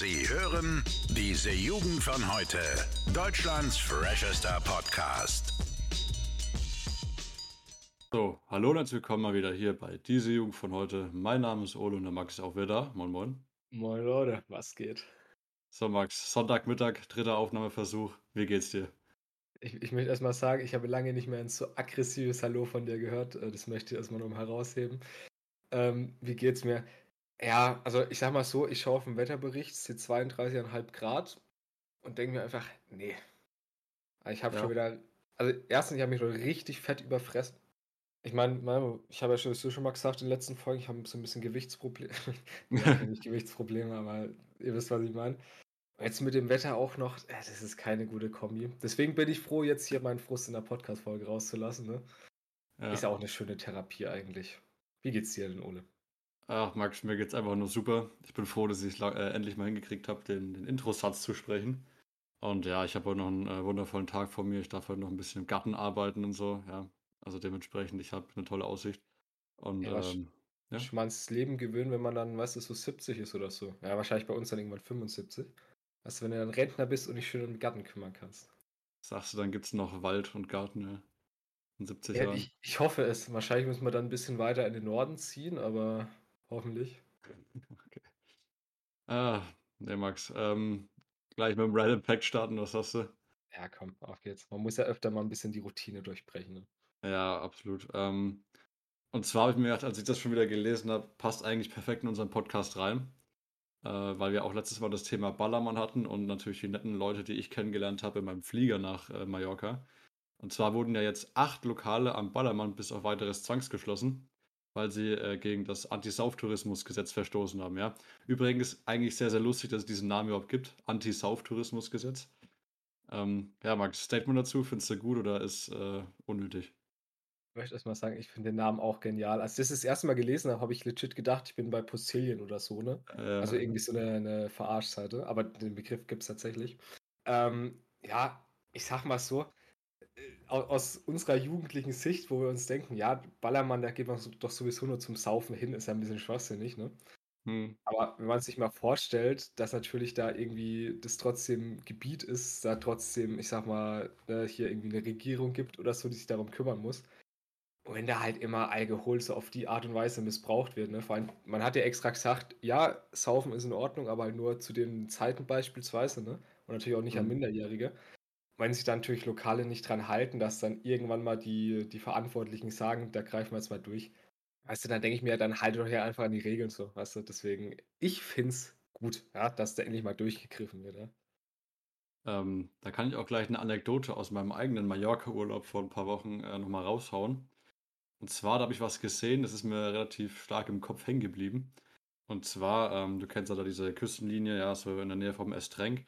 Sie hören diese Jugend von heute. Deutschlands freshester Podcast. So, hallo und herzlich willkommen mal wieder hier bei diese Jugend von heute. Mein Name ist Ole und der Max ist auch wieder da. Moin, moin. Moin Leute, was geht? So, Max, Sonntagmittag, dritter Aufnahmeversuch. Wie geht's dir? Ich, ich möchte erstmal sagen, ich habe lange nicht mehr ein so aggressives Hallo von dir gehört. Äh, Das möchte ich erstmal noch mal herausheben. Ähm, wie geht's mir? Ja, also ich sag mal so, ich schaue auf den Wetterbericht, es sind 32,5 Grad und denke mir einfach, nee. Ich habe Ja. schon wieder, also erstens, ich habe mich schon richtig fett überfressen. Ich meine, ich habe ja schon, schon mal gesagt in den letzten Folgen, ich habe so ein bisschen Gewichtsprobleme. ja, nicht Gewichtsprobleme, aber ihr wisst, was ich meine. Jetzt mit dem Wetter auch noch, äh, das ist keine gute Kombi. Deswegen bin ich froh, jetzt hier meinen Frust in der Podcast-Folge rauszulassen. Ne? Ja. Ist ja auch eine schöne Therapie eigentlich. Wie geht's dir denn, Ole? Ach, Max, mir geht's einfach nur super. Ich bin froh, dass ich es äh, endlich mal hingekriegt habe, den, den Intro-Satz zu sprechen. Und ja, ich habe heute noch einen äh, wundervollen Tag vor mir. Ich darf heute noch ein bisschen im Garten arbeiten und so. Ja, also dementsprechend, ich habe eine tolle Aussicht. Und Ja, ähm, ja. Ich meine, das Leben gewöhnen, wenn man dann, weißt du, so 70 ist oder so. Ja, wahrscheinlich bei uns dann irgendwann 75. Weißt du, wenn du dann Rentner bist und dich schön um den Garten kümmern kannst. sagst du, dann gibt's noch Wald und Garten, ja. In 70 Ja, Jahren. ich, ich hoffe es. Wahrscheinlich müssen wir dann ein bisschen weiter in den Norden ziehen, aber hoffentlich. Okay. Ah, nee, Max. Ähm, gleich mit dem Random Pack starten, was hast du? Ja, komm, auf geht's. Man muss ja öfter mal ein bisschen die Routine durchbrechen. Ne? Ja, absolut. Ähm, und zwar habe ich mir gedacht, als ich das schon wieder gelesen habe, passt eigentlich perfekt in unseren Podcast rein. Äh, weil wir auch letztes Mal das Thema Ballermann hatten und natürlich die netten Leute, die ich kennengelernt habe in meinem Flieger nach äh, Mallorca. Und zwar wurden ja jetzt acht Lokale am Ballermann bis auf weiteres zwangsgeschlossen, weil sie äh, gegen das Anti-Sauftourismus-Gesetz verstoßen haben, ja. Übrigens eigentlich sehr, sehr lustig, dass es diesen Namen überhaupt gibt, Anti-Sauftourismus-Gesetz. Ähm, ja, Max, Statement dazu, findest du gut oder ist äh, unnötig? Ich möchte erstmal sagen, ich finde den Namen auch genial. Als ich das das erste Mal gelesen habe, habe ich legit gedacht, ich bin bei Postillion oder so, ne? Also Äh, irgendwie so eine, eine Verarschseite, aber den Begriff gibt es tatsächlich. Ähm, ja, ich sag mal so, aus unserer jugendlichen Sicht, wo wir uns denken, ja, Ballermann, da geht man doch sowieso nur zum Saufen hin, ist ja ein bisschen schwachsinnig, ne? hm. Aber wenn man sich mal vorstellt, dass natürlich da irgendwie das trotzdem Gebiet ist, da trotzdem, ich sag mal, ne, hier irgendwie eine Regierung gibt oder so, die sich darum kümmern muss. Und wenn da halt immer Alkohol so auf die Art und Weise missbraucht wird, ne? Vor allem, man hat ja extra gesagt, ja, Saufen ist in Ordnung, aber halt nur zu den Zeiten beispielsweise, ne? Und natürlich auch nicht an Mhm. Minderjährige. Wenn sich dann natürlich Lokale nicht dran halten, dass dann irgendwann mal die, die Verantwortlichen sagen, da greifen wir jetzt mal durch. Weißt du, dann denke ich mir, dann halte doch hier einfach an die Regeln so, weißt du? Deswegen, ich find's gut, ja, dass da endlich mal durchgegriffen wird, ja. Ähm, da kann ich auch gleich eine Anekdote aus meinem eigenen Mallorca-Urlaub vor ein paar Wochen äh, nochmal raushauen. Und zwar, da habe ich was gesehen, das ist mir relativ stark im Kopf hängen geblieben. Und zwar, ähm, du kennst ja da diese Küstenlinie, ja, so in der Nähe vom Estrenk.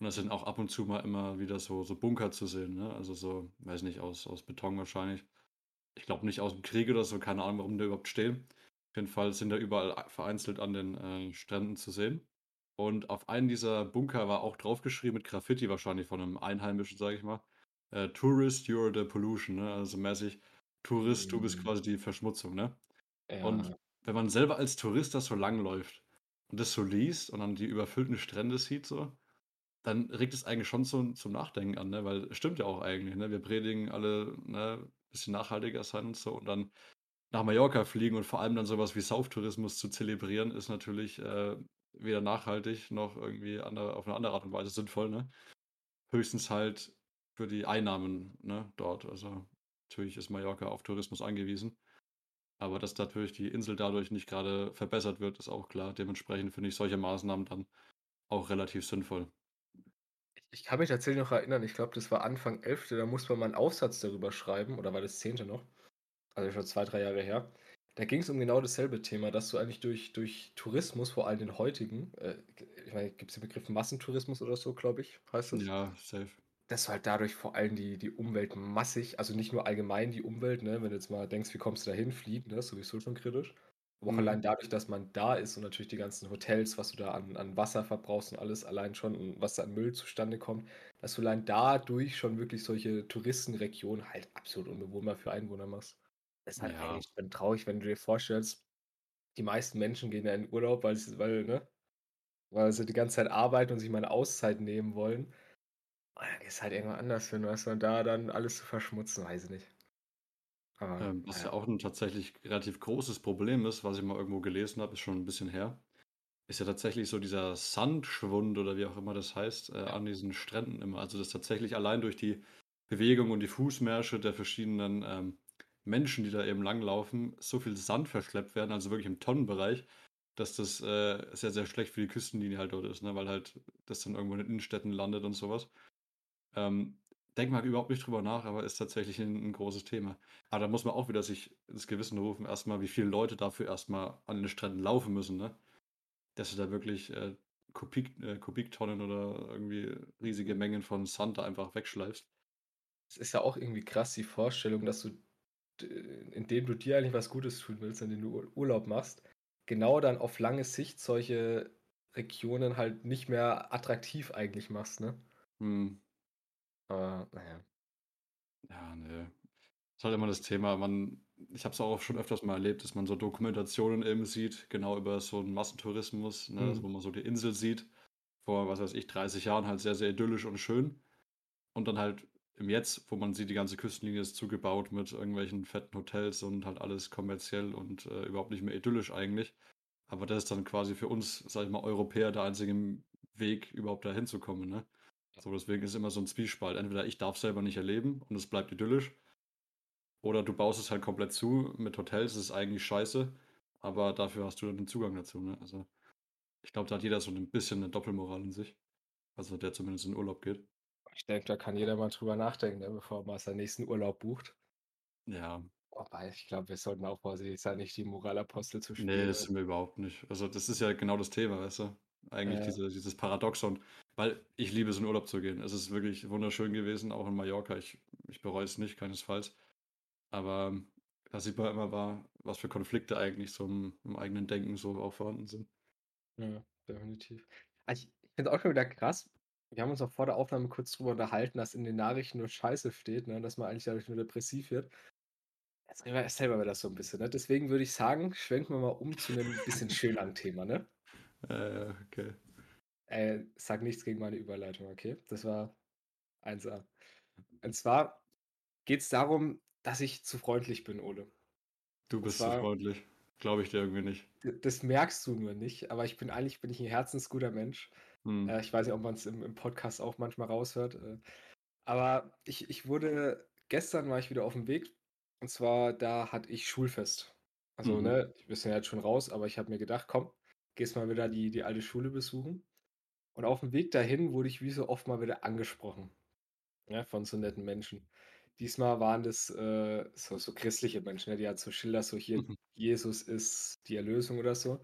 Und da sind auch ab und zu mal immer wieder so, so Bunker zu sehen, ne? Also so, weiß nicht, aus, aus Beton wahrscheinlich. Ich glaube nicht aus dem Krieg oder so, keine Ahnung, warum die überhaupt stehen. Auf jeden Fall sind da überall vereinzelt an den äh, Stränden zu sehen. Und auf einen dieser Bunker war auch draufgeschrieben mit Graffiti wahrscheinlich von einem Einheimischen, sage ich mal. Äh, Tourist, you're the pollution, ne? Also mäßig, Tourist, du bist Mhm. quasi die Verschmutzung, ne? Ja, Und wenn man selber als Tourist da so langläuft und das so liest und dann die überfüllten Strände sieht, so, dann regt es eigentlich schon so zum Nachdenken an, ne? Weil es stimmt ja auch eigentlich, ne? Wir predigen alle, ne, bisschen nachhaltiger sein und so und dann nach Mallorca fliegen und vor allem dann sowas wie Sauftourismus zu zelebrieren, ist natürlich äh, weder nachhaltig noch irgendwie andere, auf eine andere Art und Weise sinnvoll, ne? Höchstens halt für die Einnahmen, ne, dort. Also natürlich ist Mallorca auf Tourismus angewiesen. Aber dass natürlich die Insel dadurch nicht gerade verbessert wird, ist auch klar. Dementsprechend finde ich solche Maßnahmen dann auch relativ sinnvoll. Ich, kann mich tatsächlich noch erinnern, ich glaube, das war Anfang 11., da musste man mal einen Aufsatz darüber schreiben, oder war das 10. noch? Also schon zwei, drei Jahre her. Da ging es um genau dasselbe Thema, dass du eigentlich durch, durch Tourismus, vor allem den heutigen, äh, ich meine, gibt es den Begriff Massentourismus oder so, glaube ich, heißt das? Ja, safe. dass du halt dadurch vor allem die, die Umwelt massig, also nicht nur allgemein die Umwelt, ne, wenn du jetzt mal denkst, wie kommst du da hin, fliegen, ne, ist sowieso schon kritisch. Aber auch Mhm. allein dadurch, dass man da ist und natürlich die ganzen Hotels, was du da an, an Wasser verbrauchst und alles allein schon und was da an Müll zustande kommt, dass du allein dadurch schon wirklich solche Touristenregionen halt absolut unbewohnbar für Einwohner machst. Das ist halt Ja. eigentlich schon traurig, wenn du dir vorstellst, die meisten Menschen gehen ja in Urlaub, weil, sie- weil, ne, weil sie die ganze Zeit arbeiten und sich mal 'ne Auszeit nehmen wollen. Und dann gehst halt irgendwo anders hin, du? Und da dann alles zu verschmutzen, weiß ich nicht. Aber, Ähm, was ja ja. auch 'n tatsächlich relativ großes Problem ist, was ich mal irgendwo gelesen habe, ist schon 'n bisschen her, ist ja tatsächlich so dieser Sandschwund oder wie auch immer das heißt, äh, an diesen Stränden immer. Also, dass tatsächlich allein durch die Bewegung und die Fußmärsche der verschiedenen, ähm, Menschen, die da eben langlaufen, so viel Sand verschleppt werden, also wirklich im Tonnenbereich, dass das, äh, sehr, sehr schlecht für die Küstenlinie halt dort ist, ne, weil halt das dann irgendwo in den Innenstädten landet und so was. Ähm, denkt man überhaupt nicht drüber nach, aber ist tatsächlich 'n 'n großes Thema. Aber da muss man auch wieder sich ins Gewissen rufen, erst mal, wie viele Leute dafür erst mal an den Stränden laufen müssen, ne? Dass du da wirklich, äh, Kubik äh, Kubiktonnen oder irgendwie riesige Mengen von Sand da einfach wegschleifst. Es ist ja auch irgendwie krass, die Vorstellung, dass du indem du dir eigentlich was Gutes tun willst, indem du Ur Urlaub machst, genau dann auf lange Sicht solche Regionen halt nicht mehr attraktiv eigentlich machst, ne? Mhm. Aber, na ja. Ne. Ist halt immer das Thema, man ich habe es auch schon öfters mal erlebt, dass man so Dokumentationen eben sieht, genau über so 'n Massentourismus, ne, also Mhm. wo man so die Insel sieht, vor, was weiß ich, 30 Jahren halt sehr, sehr idyllisch und schön. Und dann halt im Jetzt, wo man sieht, die ganze Küstenlinie ist zugebaut mit irgendwelchen fetten Hotels und halt alles kommerziell und, äh, überhaupt nicht mehr idyllisch eigentlich. Aber das ist dann quasi für uns, sage ich mal, Europäer der einzige Weg, überhaupt da hinzukommen, ne? So, deswegen ist immer so 'n Zwiespalt. Entweder ich darf's selber nicht erleben und es bleibt idyllisch oder du baust es halt komplett zu mit Hotels, das ist eigentlich scheiße, aber dafür hast du dann den Zugang dazu, ne? Also, ich glaube, da hat jeder so 'n bisschen 'ne Doppelmoral in sich, also der zumindest in Urlaub geht. Ich denke, da kann jeder mal drüber nachdenken, ne, bevor mal seinen nächsten Urlaub bucht. Ja. Wobei, ich glaube, wir sollten auch vorsichtig sein, nicht die Moralapostel zu spielen, das weil sind wir überhaupt nicht. Also, das ist ja genau das Thema, weißt du? Eigentlich Ja. diese dieses Paradoxon, weil ich liebe es, in Urlaub zu gehen. Es ist wirklich wunderschön gewesen, auch in Mallorca. Ich ich bereue es nicht, keinesfalls. Aber da sieht man immer wa was für Konflikte eigentlich so im im eigenen Denken so auch vorhanden sind. Ja, definitiv. Also, ich finde es auch schon wieder krass. Wir haben uns auch vor der Aufnahme kurz drüber unterhalten, dass in den Nachrichten nur Scheiße steht, ne, dass man eigentlich dadurch nur depressiv wird. Jetzt erzähl mal das so 'n bisschen, ne? Deswegen würde ich sagen, schwenken wir mal um zu 'nem bisschen schöneren Thema, ne? Äh, okay. Äh, sage nichts gegen meine Überleitung, okay? Das war 1A. Und zwar geht's darum, dass ich zu freundlich bin, Ole. Du bist zu zwar freundlich. Glaube ich dir irgendwie nicht. Das merkst du nur nicht, aber ich bin eigentlich bin ich 'n herzensguter Mensch. Mhm. Äh, ich weiß nicht, ob man's im im Podcast auch manchmal raushört, äh. Aber ich ich wurde gestern war ich wieder auf'm Weg und zwar, da hatte ich Schulfest. Also, Mhm. ne, wir sind ja jetzt schon raus, aber ich habe mir gedacht: „Komm, gehst mal wieder die die alte Schule besuchen.“ Und auf'm Weg dahin wurde ich wie so oft mal wieder angesprochen, ne, von so netten Menschen. Diesmal waren das, äh, so so christliche Menschen, ne, die halt so Schilder so hier: Mhm. „Jesus ist die Erlösung“ oder so.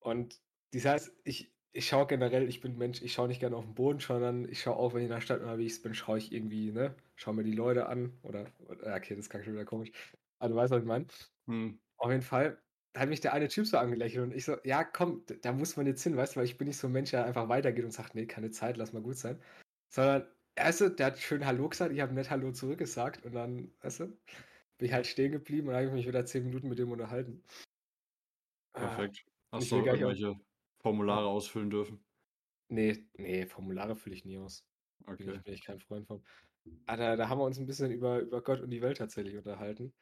Und das heißt, ich ich schaue generell ich bin Mensch, ich schaue nicht gerne auf 'n Boden, sondern ich schaue auch, wenn ich in der Stadt unterwegs bin, schaue ich irgendwie, ne schaue mir die Leute an oder ja, okay, das klang schon wieder komisch. Aber du weißt, was ich meine. Mhm. Auf jeden Fall, hat mich der eine Typ so angelächelt und ich so: „Ja, komm, da muss man jetzt hin“, weißt du, weil ich bin nicht so 'n Mensch, der einfach weitergeht und sagt: „Ne, keine Zeit, lass mal gut sein.“ Sondern, weißt du, der hat schön hallo gesagt, ich habe nett hallo zurückgesagt und dann, weißt du, bin ich halt stehen geblieben und dann habe ich mich wieder 10 Minuten mit dem unterhalten. Ah, Perfekt. Hast du auch auch irgendwelche ja? Formulare ausfüllen dürfen? Ne, ne, Formulare fülle ich nie aus. Bin Okay. ich bin ich kein Freund von. Ah, da da haben wir uns 'n bisschen über über Gott und die Welt tatsächlich unterhalten.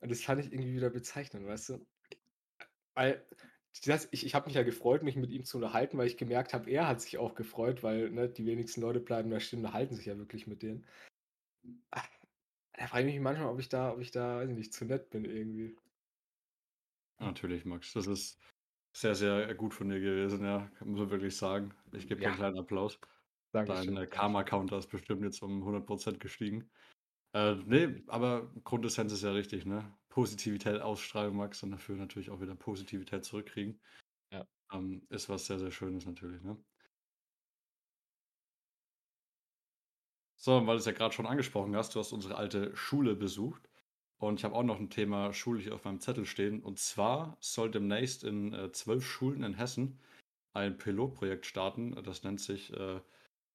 Und das fand ich irgendwie wieder bezeichnend, weißt du? Weil das ich ich habe mich ja gefreut, mich mit ihm zu unterhalten, weil ich gemerkt habe, er hat sich auch gefreut, weil, ne, die wenigsten Leute bleiben da stehen und unterhalten sich ja wirklich mit denen. Ah, da frage ich mich manchmal, ob ich da ob ich da, weiß ich nicht, zu nett bin irgendwie. Natürlich, Max. Das ist sehr, sehr gut von dir gewesen, ja, muss man wirklich sagen. Ich gebe dir Ja. kleinen Applaus. Dein, Dankeschön, äh, Dankeschön. Karma-Counter ist bestimmt jetzt um 100 % gestiegen. Äh, ne, aber Grundessenz ist ja richtig, ne? Positivität ausstrahlen, Max, und dafür natürlich auch wieder Positivität zurückkriegen. Ja. Ähm, ist was sehr, sehr Schönes natürlich, ne? So, weil du's ja grad schon angesprochen hast, du hast unsere alte Schule besucht und ich habe auch noch 'n Thema Schule hier auf meinem Zettel stehen. Und zwar soll demnächst in, äh, 12 Schulen in Hessen ein Pilotprojekt starten. Das nennt sich, äh,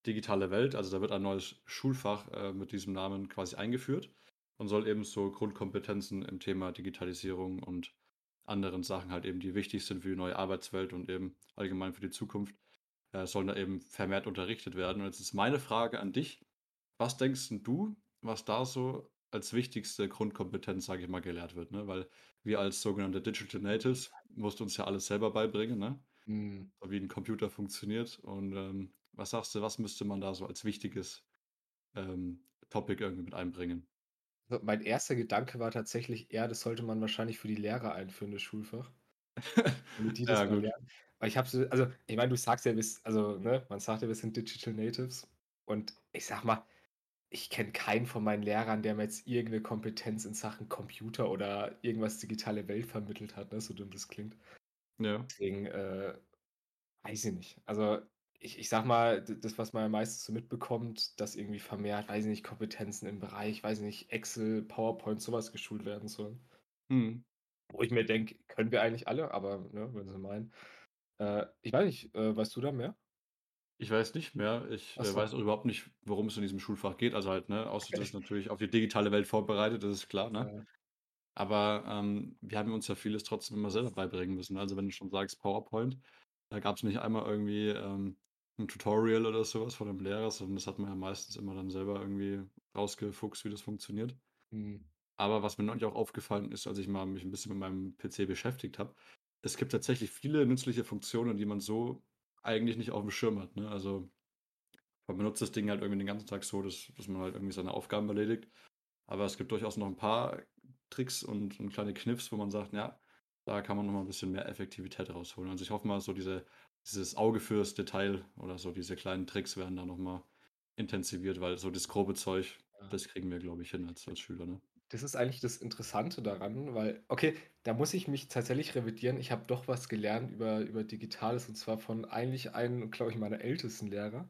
„Digitale Welt“. Also, da wird ein neues Schulfach, äh, mit diesem Namen quasi eingeführt und soll eben so Grundkompetenzen im Thema Digitalisierung und anderen Sachen halt eben, die wichtig sind für die neue Arbeitswelt und eben allgemein für die Zukunft, äh, sollen da eben vermehrt unterrichtet werden. Und jetzt ist meine Frage an dich: Was denkst du, was da so als wichtigste Grundkompetenz, sage ich mal, gelehrt wird, ne? Weil wir als sogenannte Digital Natives mussten uns ja alles selber beibringen, ne? Mhm. Wie 'n Computer funktioniert. Und, ähm, was sagst du, was müsste man da so als wichtiges, ähm, Topic irgendwie mit einbringen? So, mein erster Gedanke war tatsächlich eher, das sollte man wahrscheinlich für die Lehrer einführen, das Schulfach. Damit die Ja, das mal gut. lernen. Weil ich habe so also, ich meine, du sagst ja, wir s also, ne, man sagt ja, wir sind Digital Natives. Und ich sage mal, ich kenne keinen von meinen Lehrern, der mir jetzt irgend 'ne Kompetenz in Sachen Computer oder irgendwas digitale Welt vermittelt hat, ne, so dumm das klingt. Ja. Deswegen, äh, weiß ich nicht. Also, ich ich sage mal, das, was man am meisten so mitbekommt, dass irgendwie vermehrt, weiß ich nicht, Kompetenzen im Bereich, weiß ich nicht, Excel, PowerPoint, so was geschult werden sollen. Mhm. Wo ich mir denke: „Können wir eigentlich alle“, aber, ne, wenn sie meinen. Äh, ich weiß nicht, äh, weißt du da mehr? Ich weiß nicht mehr. Ich, äh, so. weiß auch überhaupt nicht, worum es in diesem Schulfach geht. Also halt, ne, außer dass es natürlich auf die digitale Welt vorbereitet, das ist klar, ne? Ja. Aber, ähm, wir haben uns ja vieles trotzdem immer selber beibringen müssen. Also, wenn du schon sagst PowerPoint, da gab's nicht einmal irgendwie, ähm, 'n Tutorial oder so was von 'nem Lehrer, sondern das hat man ja meistens immer dann selber irgendwie rausgefuchst, wie das funktioniert. Mhm. Aber was mir neulich auch aufgefallen ist, als ich mal mich 'n bisschen mit meinem PC beschäftigt habe, es gibt tatsächlich viele nützliche Funktionen, die man so eigentlich nicht aufm Schirm hat, ne? Also, man benutzt das Ding halt irgendwie den ganzen Tag so, dass dass man halt irgendwie seine Aufgaben erledigt. Aber es gibt durchaus noch 'n paar Tricks und und kleine Kniffs, wo man sagt: „Ja, da kann man noch mal 'n bisschen mehr Effektivität rausholen.“ Also, ich hoffe mal, so diese dieses Auge fürs Detail oder so diese kleinen Tricks werden da noch mal intensiviert, weil so das grobe Zeug, Ja. das kriegen wir, glaube ich, hin als als Schüler, ne? Das ist eigentlich das Interessante daran, weil okay, da muss ich mich tatsächlich revidieren. Ich habe doch was gelernt über über Digitales und zwar von eigentlich einem, glaube ich, meiner ältesten Lehrer.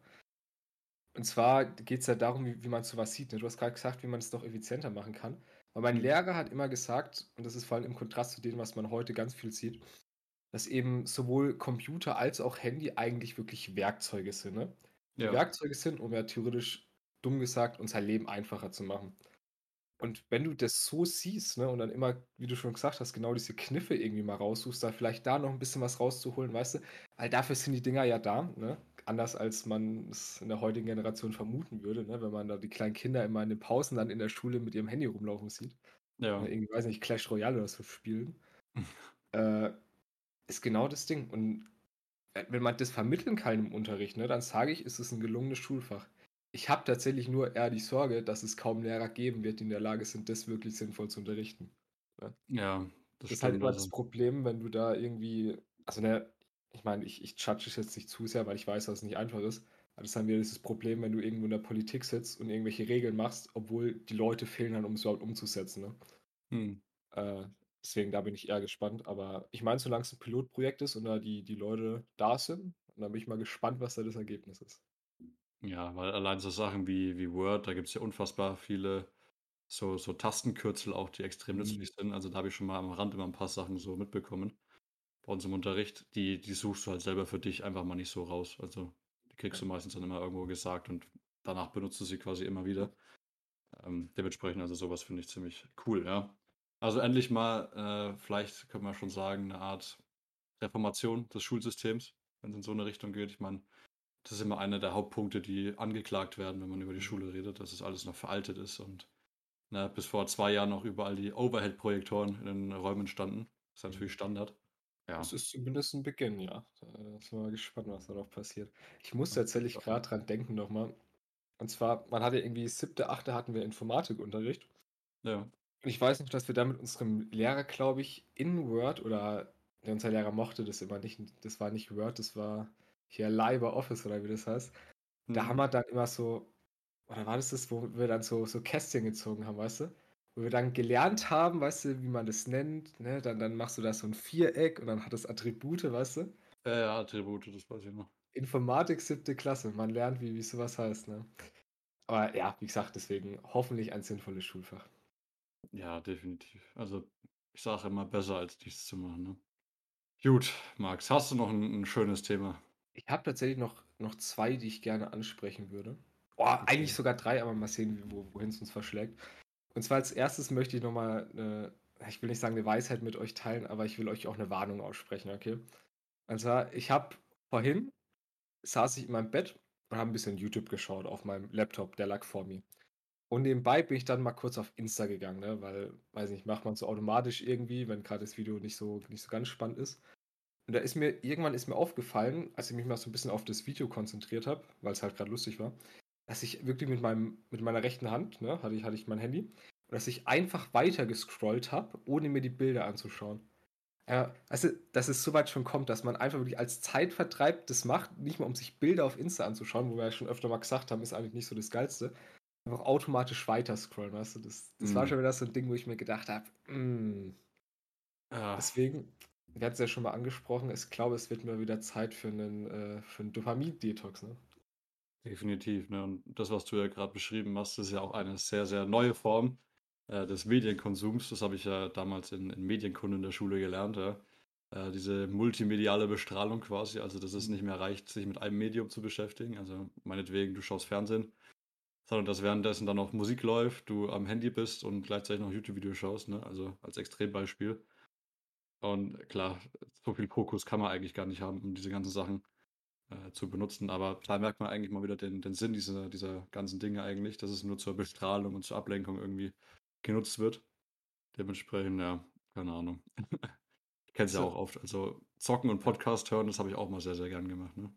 Und zwar geht's ja darum, wie wie man so was sieht, ne? Du hast grad gesagt, wie man es noch effizienter machen kann. Aber mein Mhm. Lehrer hat immer gesagt, und das ist vor allem im Kontrast zu dem, was man heute ganz viel sieht, dass eben sowohl Computer als auch Handy eigentlich wirklich Werkzeuge sind, ne? Ja. Werkzeuge sind, um ja theoretisch, dumm gesagt, unser Leben einfacher zu machen. Und wenn du das so siehst, ne, und dann immer, wie du schon gesagt hast, genau diese Kniffe irgendwie mal raussuchst, da vielleicht da noch 'n bisschen was rauszuholen, weißt du? Weil dafür sind die Dinger ja da, ne? Anders als man es in der heutigen Generation vermuten würde, ne, wenn man da die kleinen Kinder immer in den Pausen dann in der Schule mit ihrem Handy rumlaufen sieht. Ja. Irgendwie, weiß nicht, Clash Royale oder so spielen. Äh, ist genau das Ding. Und, äh, wenn man das vermitteln kann im Unterricht, ne, dann sage ich, ist es 'n gelungenes Schulfach. Ich habe tatsächlich nur eher die Sorge, dass es kaum Lehrer geben wird, die in der Lage sind, das wirklich sinnvoll zu unterrichten, ne? Ja, das Das ist halt immer das also Problem, wenn du da irgendwie also, ne, ich meine, ich ich judge es jetzt nicht zu sehr, weil ich weiß, dass es nicht einfach ist. Aber das ist dann wieder dieses Problem, wenn du irgendwo in der Politik sitzt und irgendwelche Regeln machst, obwohl die Leute fehlen dann, um es überhaupt umzusetzen, ne? Mhm. Äh, deswegen, da bin ich eher gespannt. Aber ich meine, solang's 'n Pilotprojekt ist und da die die Leute da sind, dann bin ich mal gespannt, was da das Ergebnis ist. Ja, weil allein so Sachen wie wie Word, da gibt's ja unfassbar viele so so Tastenkürzel auch, die extrem Mhm. nützlich sind. Also, da habe ich schon mal am Rand immer 'n paar Sachen so mitbekommen bei uns im Unterricht. Die die suchst du halt selber für dich einfach mal nicht so raus. Also, die kriegst du meistens dann immer irgendwo gesagt und danach benutzt du sie quasi immer wieder. Ähm, dementsprechend also, so was finde ich ziemlich cool, ja. Also, endlich mal, äh, vielleicht könnte man schon sagen, 'ne Art Reformation des Schulsystems, wenn's in so 'ne Richtung geht. Ich meine, das ist immer einer der Hauptpunkte, die angeklagt werden, wenn man über die Mhm. Schule redet, dass es alles noch veraltet ist und, ne, bis vor 2 Jahren noch überall die Overhead-Projektoren in den Räumen standen. Ist Mhm. natürlich Standard. Es Ja. ist zumindest 'n Beginn, ja. Da sind wir mal gespannt, was da noch passiert. Ich Das ich tatsächlich grad dran denken noch mal. Und zwar, man hatte irgendwie 7., 8. hatten wir Informatikunterricht. Ja. Ich weiß noch, dass wir da mit unserem Lehrer, glaube ich, in Word oder ne, unser Lehrer mochte das immer nicht. Das war nicht Word, das war hier LibreOffice oder wie das heißt. Da haben Mhm. wir dann immer so oder war das das, wo wir dann so so Kästchen gezogen haben, weißt du? Wo wir dann gelernt haben, weißt du, wie man das nennt, ne? Dann dann machst du da so 'n Viereck und dann hat das Attribute, weißt du? Ja, ja, Attribute, das weiß ich noch. Informatik 7. Klasse. Man lernt, wie wie so was heißt, ne? Aber ja, wie gesagt, deswegen hoffentlich ein sinnvolles Schulfach. Ja, definitiv. Also, ich sage immer, besser als nichts zu machen, ne? Gut, Max, hast du noch 'n 'n schönes Thema? Ich habe tatsächlich noch noch 2, die ich gerne ansprechen würde. Boah, eigentlich Okay. sogar 3, aber mal sehen, wo wohin's uns verschlägt. Und zwar als 1. möchte ich noch mal 'ne ich will nicht sagen, 'ne Weisheit mit euch teilen, aber ich will euch auch 'ne Warnung aussprechen, okay? Und zwar, ich habe vorhin saß ich in meinem Bett und habe ein bisschen YouTube geschaut auf meinem Laptop, der lag vor mir. Und nebenbei bin ich dann mal kurz auf Insta gegangen, ne? weil, weiß nicht, macht man so automatisch irgendwie, wenn gerade das Video nicht so, nicht so ganz spannend ist. Und da ist mir, irgendwann ist mir aufgefallen, als ich mich mal so ein bisschen auf das Video konzentriert habe, weil es halt gerade lustig war, dass ich wirklich mit meinem, mit meiner rechten Hand, ne, hatte ich, hatte ich mein Handy, und dass ich einfach weiter gescrollt habe, ohne mir die Bilder anzuschauen. Ja, also, dass es so weit schon kommt, dass man einfach wirklich als Zeitvertreib das macht, nicht mal um sich Bilder auf Insta anzuschauen, wo wir ja schon öfter mal gesagt haben, ist eigentlich nicht so das Geilste. Einfach automatisch weiter scrollen, weißt du? Das, das mm. war mhm. schon wieder so ein Ding, wo ich mir gedacht habe, mm. ah. deswegen, wir hatten es ja schon mal angesprochen, ich glaube, es wird mir wieder Zeit für einen, äh, für einen Dopamin-Detox, ne? Definitiv, ne? Und das, was du ja gerade beschrieben hast, ist ja auch eine sehr, sehr neue Form äh, des Medienkonsums. Das habe ich ja damals in, in Medienkunde in der Schule gelernt, ja. Äh, diese multimediale Bestrahlung quasi, also dass es nicht mehr reicht, sich mit einem Medium zu beschäftigen. Also meinetwegen, du schaust Fernsehen, sondern dass währenddessen dann auch Musik läuft, du am Handy bist und gleichzeitig noch YouTube-Videos schaust, ne? Also als Extrembeispiel. Und klar, so viel Fokus kann man eigentlich gar nicht haben, um diese ganzen Sachen äh, zu benutzen. Aber da merkt man eigentlich mal wieder den, den Sinn dieser, dieser ganzen Dinge eigentlich, dass es nur zur Bestrahlung und zur Ablenkung irgendwie genutzt wird. Dementsprechend, ja, keine Ahnung. ich kenne es ja auch oft. Also zocken und Podcast hören, das habe ich auch mal sehr, sehr gern gemacht. Ne?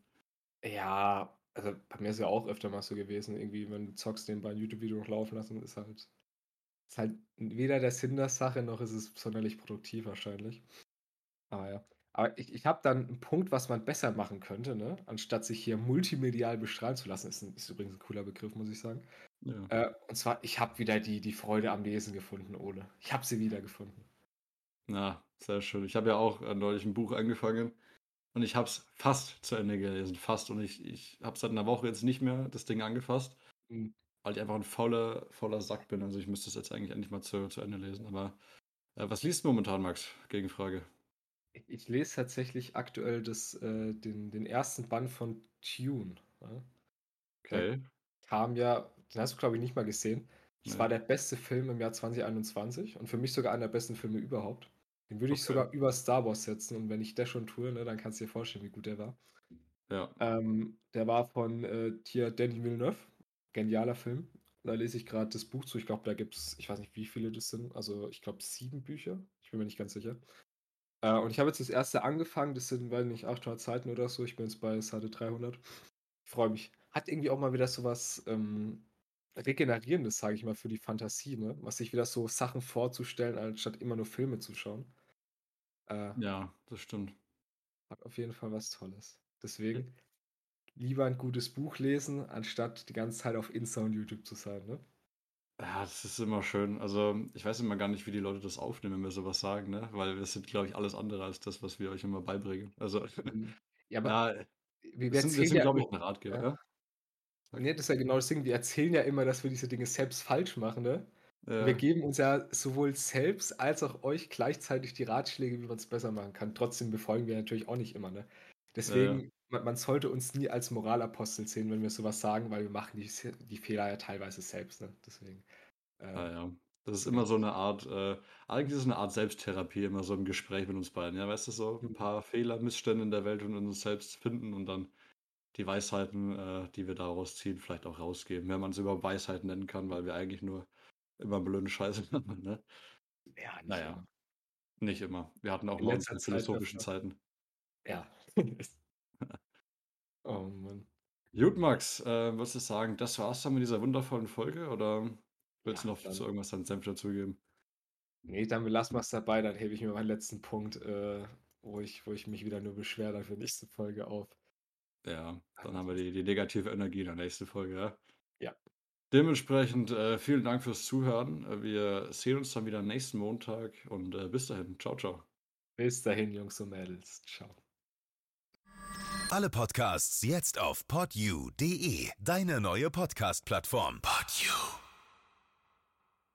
Ja, also bei mir ist ja auch öfter mal so gewesen, irgendwie, wenn du zockst, den bei einem YouTube-Video noch laufen lassen, ist halt, ist halt weder der Sinn der Sache, noch ist es sonderlich produktiv wahrscheinlich. Aber ja. Aber ich, ich habe dann einen Punkt, was man besser machen könnte, ne? anstatt sich hier multimedial bestrahlen zu lassen. Ist, ein, ist übrigens ein cooler Begriff, muss ich sagen. Ja. Äh, und zwar, ich habe wieder die, die Freude am Lesen gefunden, Ole. Ich habe sie wieder gefunden. Na, sehr schön. Ich habe ja auch äh, neulich ein Buch angefangen und ich habe es fast zu Ende gelesen. Fast. Und ich, ich habe seit einer Woche jetzt nicht mehr das Ding angefasst, mhm. weil ich einfach ein fauler, fauler Sack bin. Also ich müsste es jetzt eigentlich endlich mal zu, zu Ende lesen. Aber äh, was liest du momentan, Max? Gegenfrage. Ich, lese tatsächlich aktuell das, äh, den, den ersten Band von Tune. Ja? Okay. Der kam ja, den hast du, glaube ich, nicht mal gesehen. Das ja. war der beste Film im Jahr 2021 und für mich sogar einer der besten Filme überhaupt. Den würde ich sogar über Star Wars setzen und wenn ich das schon tue, ne, dann kannst du dir vorstellen, wie gut der war. Ja. Ähm, der war von äh, hier Danny Villeneuve. Genialer Film. Da lese ich gerade das Buch zu. Ich glaube, da gibt es, ich weiß nicht, wie viele das sind. Also, ich glaube, sieben Bücher. Ich bin mir nicht ganz sicher. Äh, und ich habe jetzt das erste angefangen, das sind, weiß nicht, 800 Seiten oder so. Ich bin jetzt bei Seite 300. Ich freue mich. Hat irgendwie auch mal wieder so was ähm, Regenerierendes, sage ich mal, für die Fantasie, ne? Was sich wieder so Sachen vorzustellen, anstatt immer nur Filme zu schauen. Äh, ja, das stimmt. Hat auf jeden Fall was Tolles. Deswegen lieber ein gutes Buch lesen, anstatt die ganze Zeit auf Insta und YouTube zu sein, ne? Ja, das ist immer schön. Also, ich weiß immer gar nicht, wie die Leute das aufnehmen, wenn wir sowas sagen, ne? Weil wir sind, glaube ich, alles andere als das, was wir euch immer beibringen. Also, mhm. Ja, aber ja, wir, wir sind, wir sind, glaube ich, ein Ratgeber, ja. ja? Nee, das ist ja genau das Ding. Wir erzählen ja immer, dass wir diese Dinge selbst falsch machen, ne? Ja. Wir geben uns ja sowohl selbst als auch euch gleichzeitig die Ratschläge, wie man es besser machen kann. Trotzdem befolgen wir natürlich auch nicht immer, ne? Deswegen, man, man, sollte uns nie als Moralapostel sehen, wenn wir sowas sagen, weil wir machen die, die Fehler ja teilweise selbst, ne? Deswegen. Äh, ah, ja. Das ist immer so eine Art, äh, eigentlich ist es eine Art Selbsttherapie, immer so im Gespräch mit uns beiden. Ja, weißt du, so ein paar Fehler, Missstände in der Welt und uns selbst finden und dann die Weisheiten, äh, die wir daraus ziehen, vielleicht auch rausgeben, wenn man es überhaupt Weisheiten nennen kann, weil wir eigentlich nur immer blöde Scheiße machen, ne? Ja, nicht naja, immer. Nicht immer. Wir hatten auch mal unsere philosophischen öfter. Zeiten. Ja. oh Mann. Gut, Max, äh, würdest du sagen, das war's dann mit dieser wundervollen Folge oder willst ja, du noch zu irgendwas deinen Senf dazugeben? Nee, dann lassen wir es dabei, dann hebe ich mir meinen letzten Punkt, äh, wo, ich, wo ich mich wieder nur beschwere, dann für nächste Folge auf. Ja, dann haben wir die, die negative Energie in der nächsten Folge, ja? Ja. Dementsprechend äh, vielen Dank fürs Zuhören. Äh, wir sehen uns dann wieder nächsten Montag und äh, bis dahin. Ciao, ciao. Bis dahin, Jungs und Mädels. Ciao. Alle Podcasts jetzt auf podyou.de, deine neue Podcast-Plattform. Podyou.